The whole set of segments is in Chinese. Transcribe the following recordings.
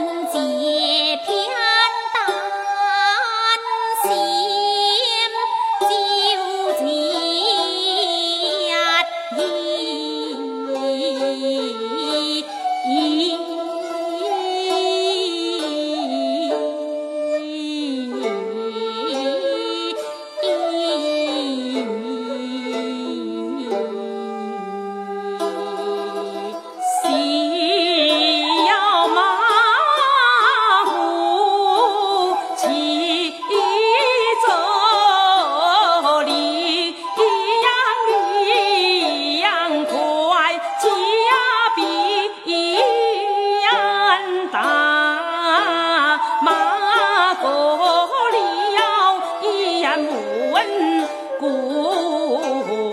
人间古文古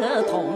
合 同